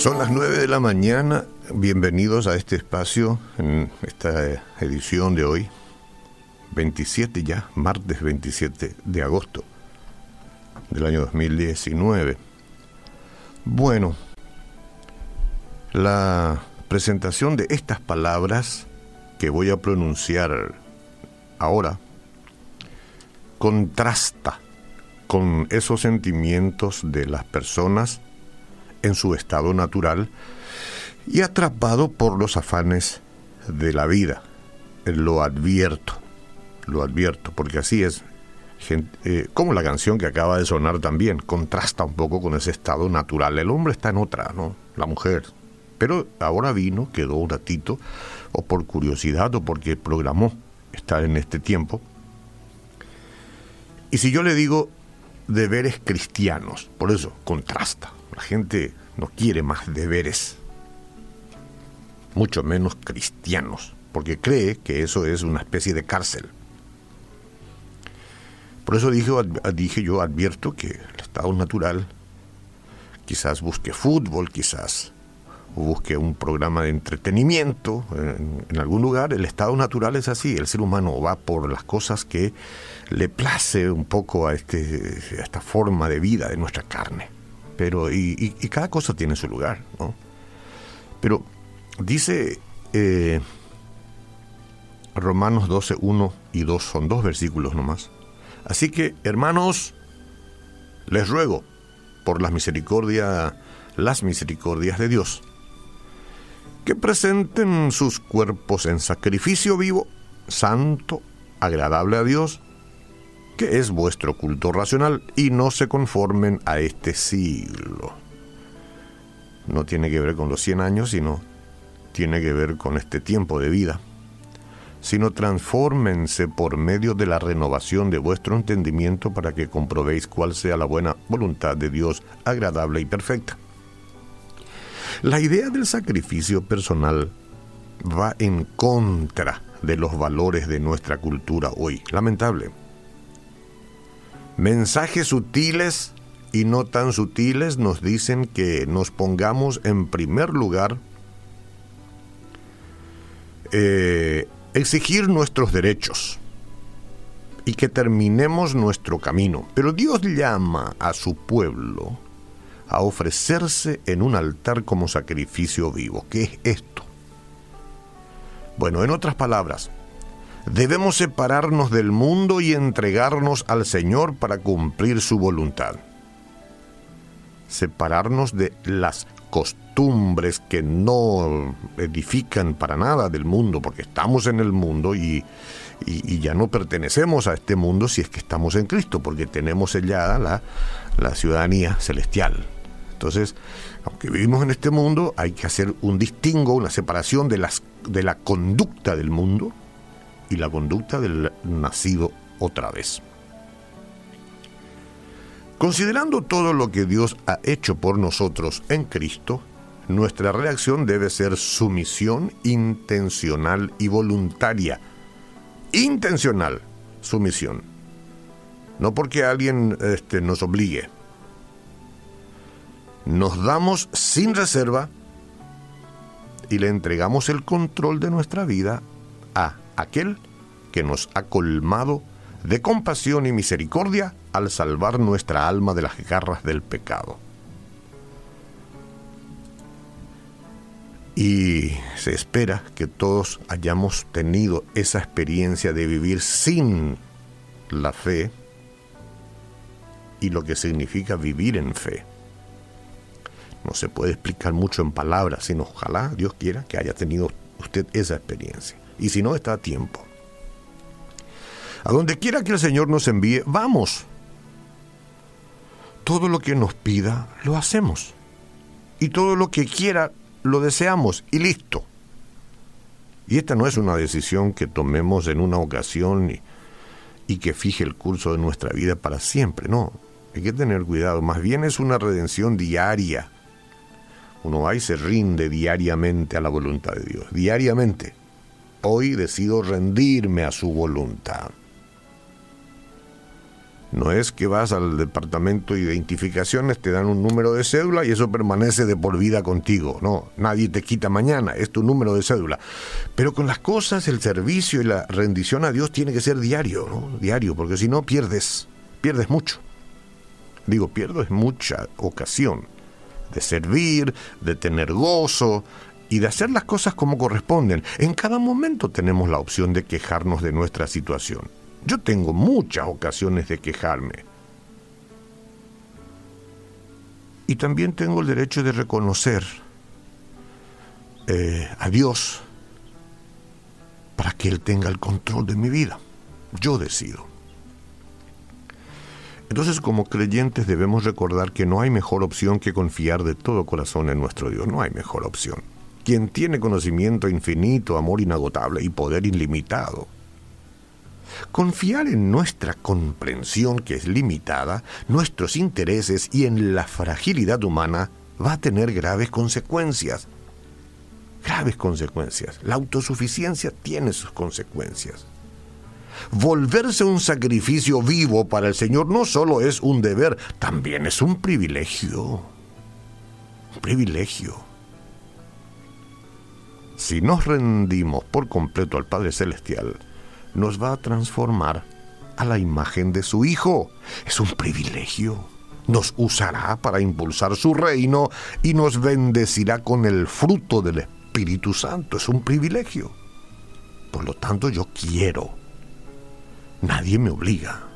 Son las 9 de la mañana. Bienvenidos a este espacio en esta edición de hoy, 27 ya, martes 27 de agosto del año 2019. Bueno, la presentación de estas palabras que voy a pronunciar ahora contrasta con esos sentimientos de las personas en su estado natural y atrapado por los afanes de la vida. Lo advierto, lo advierto, porque así es, eh, como la canción que acaba de sonar también, contrasta un poco con ese estado natural. El hombre está en otra, ¿no? La mujer. Pero ahora vino, quedó un ratito, o por curiosidad o porque programó estar en este tiempo. Y si yo le digo deberes cristianos, por eso contrasta. La gente no quiere más deberes, mucho menos cristianos, porque cree que eso es una especie de cárcel. Por eso dije, dije yo, advierto que el estado natural quizás busque fútbol, quizás busque un programa de entretenimiento en, en, algún lugar. El estado natural es así, el ser humano va por las cosas que le place un poco a, este, a esta forma de vida de nuestra carne pero y, cada cosa tiene su lugar, ¿no? Pero dice eh, Romanos 12, 1 y 2, son dos versículos nomás. Así que, hermanos, les ruego por las misericordias, las misericordias de Dios, que presenten sus cuerpos en sacrificio vivo, santo, agradable a Dios, que es vuestro culto racional, y no se conformen a este siglo. No tiene que ver con los 100 años, sino tiene que ver con este tiempo de vida. Sino transfórmense por medio de la renovación de vuestro entendimiento para que comprobéis cuál sea la buena voluntad de Dios, agradable y perfecta. La idea del sacrificio personal va en contra de los valores de nuestra cultura hoy. Lamentable Mensajes sutiles y no tan sutiles nos dicen que nos pongamos en primer lugar eh, exigir nuestros derechos y que terminemos nuestro camino. Pero Dios llama a su pueblo a ofrecerse en un altar como sacrificio vivo. ¿Qué es esto? Bueno, en otras palabras, Debemos separarnos del mundo y entregarnos al Señor para cumplir su voluntad. Separarnos de las costumbres que no edifican para nada del mundo, porque estamos en el mundo y, ya no pertenecemos a este mundo si es que estamos en Cristo, porque tenemos sellada la, la ciudadanía celestial. Entonces, aunque vivimos en este mundo, hay que hacer un distingo, una separación de, las, de la conducta del mundo y la conducta del nacido otra vez. Considerando todo lo que Dios ha hecho por nosotros en Cristo, nuestra reacción debe ser sumisión intencional y voluntaria. Intencional sumisión. No porque alguien este, nos obligue. Nos damos sin reserva y le entregamos el control de nuestra vida a aquel que nos ha colmado de compasión y misericordia al salvar nuestra alma de las garras del pecado. Y se espera que todos hayamos tenido esa experiencia de vivir sin la fe y lo que significa vivir en fe. No se puede explicar mucho en palabras, sino ojalá Dios quiera que haya tenido usted esa experiencia y si no está a tiempo. A donde quiera que el Señor nos envíe, vamos. Todo lo que nos pida, lo hacemos. Y todo lo que quiera, lo deseamos y listo. Y esta no es una decisión que tomemos en una ocasión y, y que fije el curso de nuestra vida para siempre, no. Hay que tener cuidado, más bien es una redención diaria. Uno va y se rinde diariamente a la voluntad de Dios, diariamente. Hoy decido rendirme a su voluntad. No es que vas al departamento de identificaciones, te dan un número de cédula y eso permanece de por vida contigo. No, nadie te quita mañana, es tu número de cédula. Pero con las cosas, el servicio y la rendición a Dios tiene que ser diario. Diario, porque si no pierdes, pierdes mucho. Digo, pierdes mucha ocasión de servir, de tener gozo y de hacer las cosas como corresponden. En cada momento tenemos la opción de quejarnos de nuestra situación. Yo tengo muchas ocasiones de quejarme. Y también tengo el derecho de reconocer eh, a Dios para que Él tenga el control de mi vida. Yo decido. Entonces como creyentes debemos recordar que no hay mejor opción que confiar de todo corazón en nuestro Dios. No hay mejor opción. Quien tiene conocimiento infinito, amor inagotable y poder ilimitado Confiar en nuestra comprensión, que es limitada, nuestros intereses y en la fragilidad humana va a tener graves consecuencias. Graves consecuencias. La autosuficiencia tiene sus consecuencias. Volverse un sacrificio vivo para el Señor no solo es un deber, también es un privilegio. Un privilegio. Si nos rendimos por completo al Padre Celestial, nos va a transformar a la imagen de su Hijo. Es un privilegio. Nos usará para impulsar su reino y nos bendecirá con el fruto del Espíritu Santo. Es un privilegio. Por lo tanto, yo quiero. Nadie me obliga.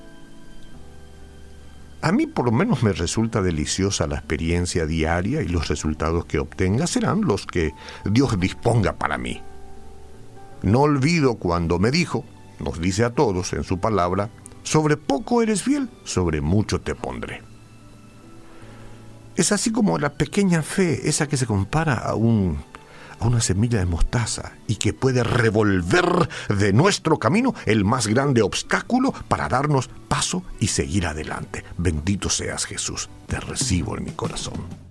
A mí por lo menos me resulta deliciosa la experiencia diaria y los resultados que obtenga serán los que Dios disponga para mí. No olvido cuando me dijo, nos dice a todos en su palabra, sobre poco eres fiel, sobre mucho te pondré. Es así como la pequeña fe, esa que se compara a, un, a una semilla de mostaza y que puede revolver de nuestro camino el más grande obstáculo para darnos paso y seguir adelante. Bendito seas Jesús, te recibo en mi corazón.